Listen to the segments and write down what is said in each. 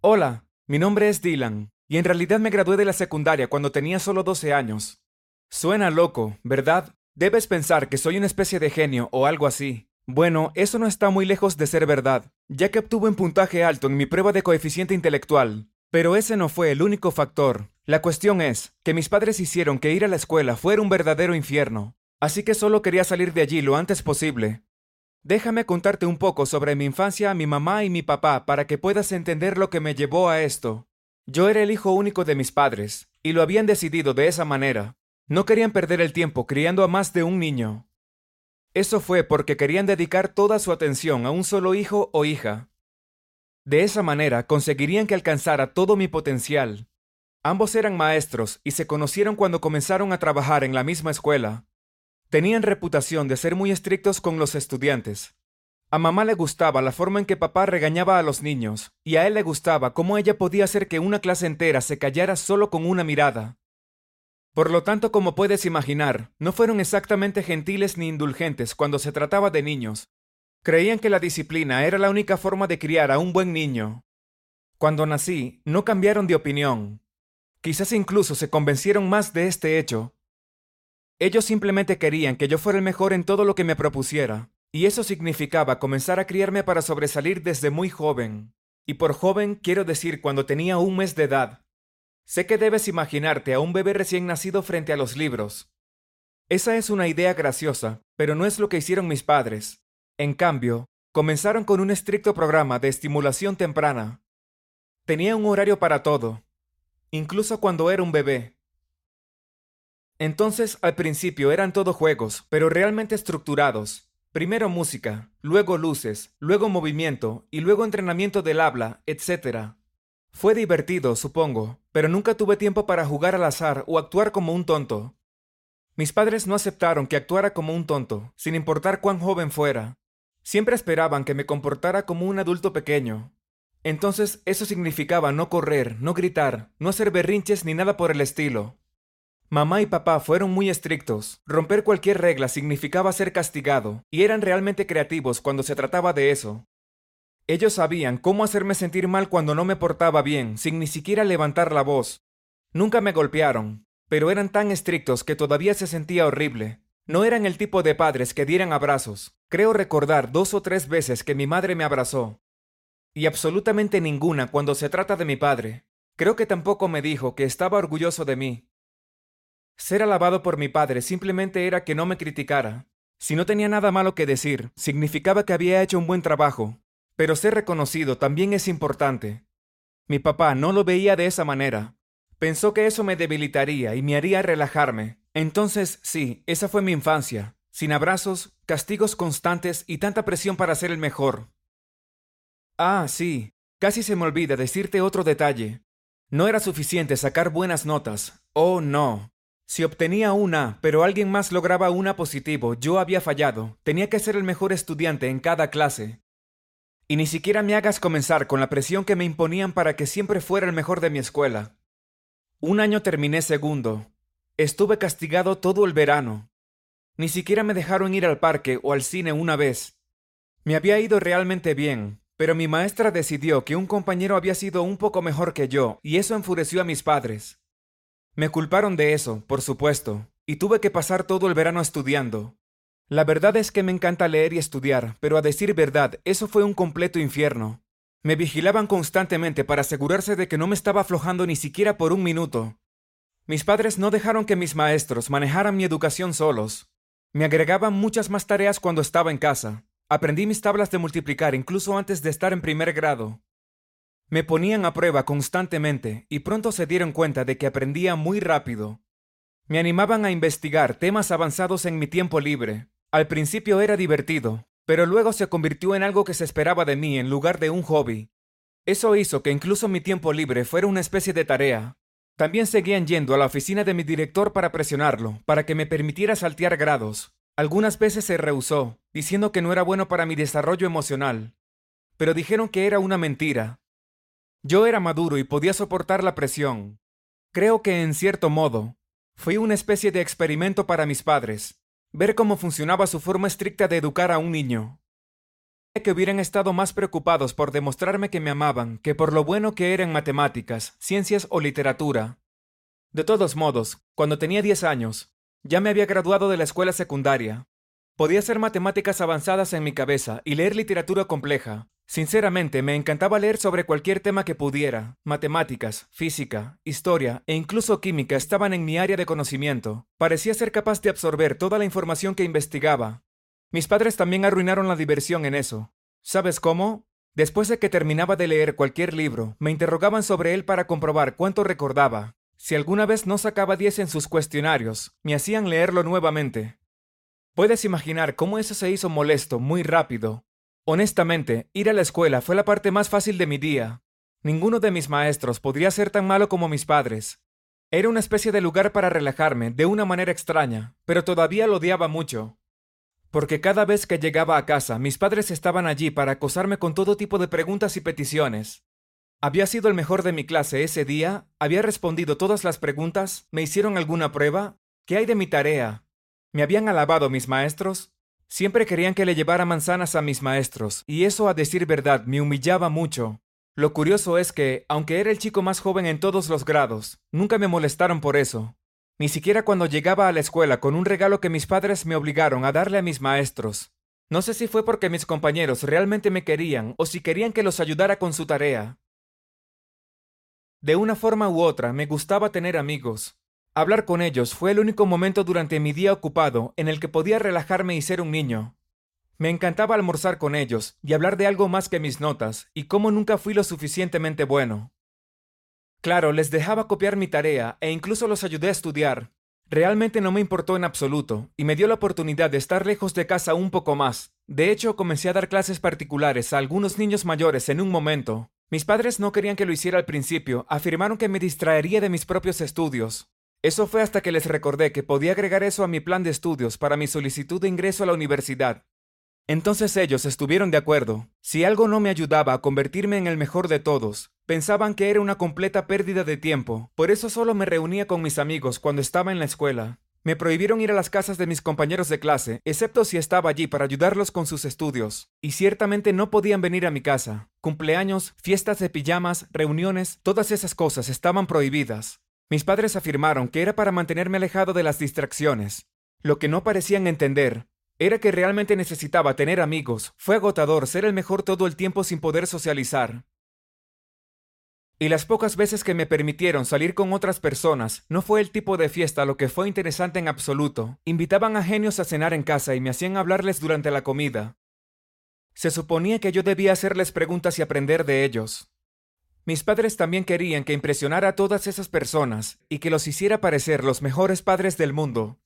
Hola, mi nombre es Dylan, y en realidad me gradué de la secundaria cuando tenía solo 12 años. Suena loco, ¿verdad? Debes pensar que soy una especie de genio o algo así. Bueno, eso no está muy lejos de ser verdad, ya que obtuve un puntaje alto en mi prueba de coeficiente intelectual. Pero ese no fue el único factor. La cuestión es que mis padres hicieron que ir a la escuela fuera un verdadero infierno. Así que solo quería salir de allí lo antes posible. Déjame contarte un poco sobre mi infancia, mi mamá y mi papá para que puedas entender lo que me llevó a esto. Yo era el hijo único de mis padres, y lo habían decidido de esa manera. No querían perder el tiempo criando a más de un niño. Eso fue porque querían dedicar toda su atención a un solo hijo o hija. De esa manera conseguirían que alcanzara todo mi potencial. Ambos eran maestros y se conocieron cuando comenzaron a trabajar en la misma escuela. Tenían reputación de ser muy estrictos con los estudiantes. A mamá le gustaba la forma en que papá regañaba a los niños, y a él le gustaba cómo ella podía hacer que una clase entera se callara solo con una mirada. Por lo tanto, como puedes imaginar, no fueron exactamente gentiles ni indulgentes cuando se trataba de niños. Creían que la disciplina era la única forma de criar a un buen niño. Cuando nací, no cambiaron de opinión. Quizás incluso se convencieron más de este hecho ellos simplemente querían que yo fuera el mejor en todo lo que me propusiera, y eso significaba comenzar a criarme para sobresalir desde muy joven. Y por joven quiero decir cuando tenía un mes de edad. Sé que debes imaginarte a un bebé recién nacido frente a los libros. Esa es una idea graciosa, pero no es lo que hicieron mis padres. En cambio, comenzaron con un estricto programa de estimulación temprana. Tenía un horario para todo, incluso cuando era un bebé. Entonces, al principio eran todo juegos, pero realmente estructurados. Primero música, luego luces, luego movimiento y luego entrenamiento del habla, etc. Fue divertido, supongo, pero nunca tuve tiempo para jugar al azar o actuar como un tonto. Mis padres no aceptaron que actuara como un tonto, sin importar cuán joven fuera. Siempre esperaban que me comportara como un adulto pequeño. Entonces eso significaba no correr, no gritar, no hacer berrinches ni nada por el estilo. Mamá y papá fueron muy estrictos. Romper cualquier regla significaba ser castigado, y eran realmente creativos cuando se trataba de eso. Ellos sabían cómo hacerme sentir mal cuando no me portaba bien, sin ni siquiera levantar la voz. Nunca me golpearon, pero eran tan estrictos que todavía se sentía horrible. No eran el tipo de padres que dieran abrazos. Creo recordar dos o tres veces que mi madre me abrazó. Y absolutamente ninguna cuando se trata de mi padre. Creo que tampoco me dijo que estaba orgulloso de mí, ser alabado por mi padre simplemente era que no me criticara. Si no tenía nada malo que decir, significaba que había hecho un buen trabajo. Pero ser reconocido también es importante. Mi papá no lo veía de esa manera. Pensó que eso me debilitaría y me haría relajarme. Entonces, sí, esa fue mi infancia, sin abrazos, castigos constantes y tanta presión para ser el mejor. Ah, sí, casi se me olvida decirte otro detalle. No era suficiente sacar buenas notas. Oh, no. Si obtenía una, pero alguien más lograba una positivo, yo había fallado. Tenía que ser el mejor estudiante en cada clase. Y ni siquiera me hagas comenzar con la presión que me imponían para que siempre fuera el mejor de mi escuela. Un año terminé segundo. Estuve castigado todo el verano. Ni siquiera me dejaron ir al parque o al cine una vez. Me había ido realmente bien, pero mi maestra decidió que un compañero había sido un poco mejor que yo, y eso enfureció a mis padres. Me culparon de eso, por supuesto, y tuve que pasar todo el verano estudiando. La verdad es que me encanta leer y estudiar, pero a decir verdad, eso fue un completo infierno. Me vigilaban constantemente para asegurarse de que no me estaba aflojando ni siquiera por un minuto. Mis padres no dejaron que mis maestros manejaran mi educación solos. Me agregaban muchas más tareas cuando estaba en casa. Aprendí mis tablas de multiplicar incluso antes de estar en primer grado. Me ponían a prueba constantemente y pronto se dieron cuenta de que aprendía muy rápido. Me animaban a investigar temas avanzados en mi tiempo libre. Al principio era divertido, pero luego se convirtió en algo que se esperaba de mí en lugar de un hobby. Eso hizo que incluso mi tiempo libre fuera una especie de tarea. También seguían yendo a la oficina de mi director para presionarlo, para que me permitiera saltear grados. Algunas veces se rehusó, diciendo que no era bueno para mi desarrollo emocional. Pero dijeron que era una mentira, yo era maduro y podía soportar la presión. Creo que, en cierto modo, fui una especie de experimento para mis padres, ver cómo funcionaba su forma estricta de educar a un niño. que hubieran estado más preocupados por demostrarme que me amaban que por lo bueno que era en matemáticas, ciencias o literatura. De todos modos, cuando tenía 10 años, ya me había graduado de la escuela secundaria. Podía hacer matemáticas avanzadas en mi cabeza y leer literatura compleja. Sinceramente, me encantaba leer sobre cualquier tema que pudiera. Matemáticas, física, historia e incluso química estaban en mi área de conocimiento. Parecía ser capaz de absorber toda la información que investigaba, mis padres también arruinaron la diversión en eso. ¿Sabes cómo? Después de que terminaba de leer cualquier libro, me interrogaban sobre él para comprobar cuánto recordaba. Si alguna vez no sacaba 10 en sus cuestionarios, me hacían leerlo nuevamente. Puedes imaginar cómo eso se hizo molesto muy rápido. Honestamente, ir a la escuela fue la parte más fácil de mi día. Ninguno de mis maestros podría ser tan malo como mis padres. Era una especie de lugar para relajarme de una manera extraña, pero todavía lo odiaba mucho porque cada vez que llegaba a casa mis padres estaban allí para acosarme con todo tipo de preguntas y peticiones. Había sido el mejor de mi clase ese día, había respondido todas las preguntas, me hicieron alguna prueba, ¿qué hay de mi tarea? ¿Me habían alabado mis maestros? Siempre querían que le llevara manzanas a mis maestros, y eso a decir verdad me humillaba mucho. Lo curioso es que, aunque era el chico más joven en todos los grados, nunca me molestaron por eso. Ni siquiera cuando llegaba a la escuela con un regalo que mis padres me obligaron a darle a mis maestros. No sé si fue porque mis compañeros realmente me querían o si querían que los ayudara con su tarea. De una forma u otra, me gustaba tener amigos. Hablar con ellos fue el único momento durante mi día ocupado en el que podía relajarme y ser un niño. Me encantaba almorzar con ellos y hablar de algo más que mis notas y cómo nunca fui lo suficientemente bueno. Claro, les dejaba copiar mi tarea e incluso los ayudé a estudiar. Realmente no me importó en absoluto, y me dio la oportunidad de estar lejos de casa un poco más. De hecho, comencé a dar clases particulares a algunos niños mayores en un momento. Mis padres no querían que lo hiciera al principio, afirmaron que me distraería de mis propios estudios. Eso fue hasta que les recordé que podía agregar eso a mi plan de estudios para mi solicitud de ingreso a la universidad. Entonces ellos estuvieron de acuerdo. Si algo no me ayudaba a convertirme en el mejor de todos, pensaban que era una completa pérdida de tiempo. Por eso solo me reunía con mis amigos cuando estaba en la escuela. Me prohibieron ir a las casas de mis compañeros de clase, excepto si estaba allí para ayudarlos con sus estudios. Y ciertamente no podían venir a mi casa. Cumpleaños, fiestas de pijamas, reuniones, todas esas cosas estaban prohibidas. Mis padres afirmaron que era para mantenerme alejado de las distracciones. Lo que no parecían entender era que realmente necesitaba tener amigos. Fue agotador ser el mejor todo el tiempo sin poder socializar. Y las pocas veces que me permitieron salir con otras personas, no fue el tipo de fiesta lo que fue interesante en absoluto. Invitaban a genios a cenar en casa y me hacían hablarles durante la comida. Se suponía que yo debía hacerles preguntas y aprender de ellos. Mis padres también querían que impresionara a todas esas personas y que los hiciera parecer los mejores padres del mundo.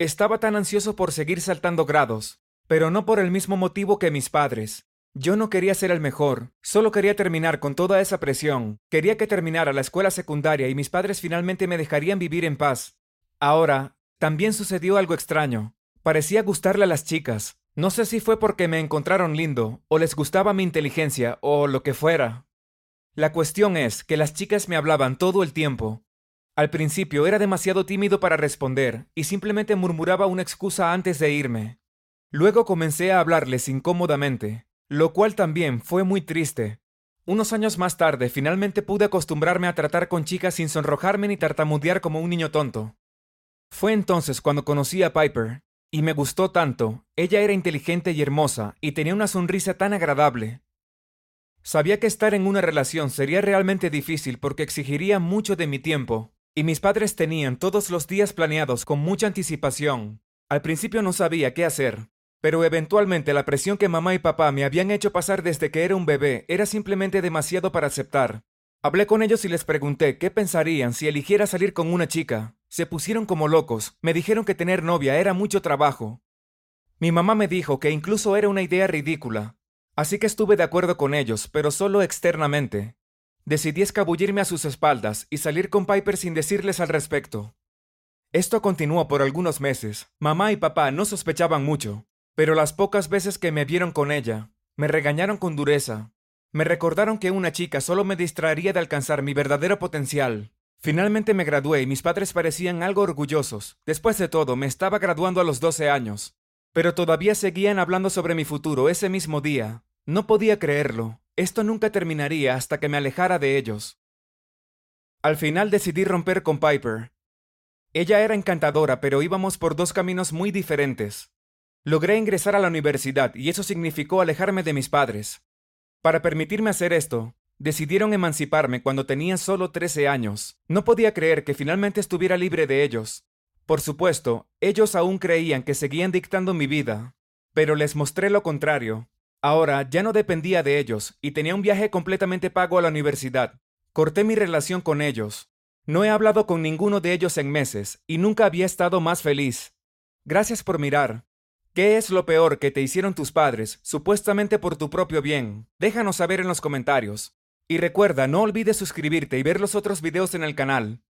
Estaba tan ansioso por seguir saltando grados, pero no por el mismo motivo que mis padres. Yo no quería ser el mejor, solo quería terminar con toda esa presión. Quería que terminara la escuela secundaria y mis padres finalmente me dejarían vivir en paz. Ahora, también sucedió algo extraño. Parecía gustarle a las chicas. No sé si fue porque me encontraron lindo, o les gustaba mi inteligencia, o lo que fuera. La cuestión es que las chicas me hablaban todo el tiempo, al principio era demasiado tímido para responder y simplemente murmuraba una excusa antes de irme. Luego comencé a hablarles incómodamente, lo cual también fue muy triste. Unos años más tarde finalmente pude acostumbrarme a tratar con chicas sin sonrojarme ni tartamudear como un niño tonto. Fue entonces cuando conocí a Piper, y me gustó tanto, ella era inteligente y hermosa, y tenía una sonrisa tan agradable. Sabía que estar en una relación sería realmente difícil porque exigiría mucho de mi tiempo, y mis padres tenían todos los días planeados con mucha anticipación. Al principio no sabía qué hacer, pero eventualmente la presión que mamá y papá me habían hecho pasar desde que era un bebé era simplemente demasiado para aceptar. Hablé con ellos y les pregunté qué pensarían si eligiera salir con una chica. Se pusieron como locos, me dijeron que tener novia era mucho trabajo. Mi mamá me dijo que incluso era una idea ridícula, así que estuve de acuerdo con ellos, pero solo externamente. Decidí escabullirme a sus espaldas y salir con Piper sin decirles al respecto. Esto continuó por algunos meses. Mamá y papá no sospechaban mucho, pero las pocas veces que me vieron con ella, me regañaron con dureza. Me recordaron que una chica solo me distraería de alcanzar mi verdadero potencial. Finalmente me gradué y mis padres parecían algo orgullosos. Después de todo, me estaba graduando a los 12 años. Pero todavía seguían hablando sobre mi futuro ese mismo día. No podía creerlo. Esto nunca terminaría hasta que me alejara de ellos. Al final decidí romper con Piper. Ella era encantadora, pero íbamos por dos caminos muy diferentes. Logré ingresar a la universidad y eso significó alejarme de mis padres. Para permitirme hacer esto, decidieron emanciparme cuando tenía solo 13 años. No podía creer que finalmente estuviera libre de ellos. Por supuesto, ellos aún creían que seguían dictando mi vida, pero les mostré lo contrario. Ahora ya no dependía de ellos y tenía un viaje completamente pago a la universidad. Corté mi relación con ellos. No he hablado con ninguno de ellos en meses y nunca había estado más feliz. Gracias por mirar. ¿Qué es lo peor que te hicieron tus padres, supuestamente por tu propio bien? Déjanos saber en los comentarios. Y recuerda, no olvides suscribirte y ver los otros videos en el canal.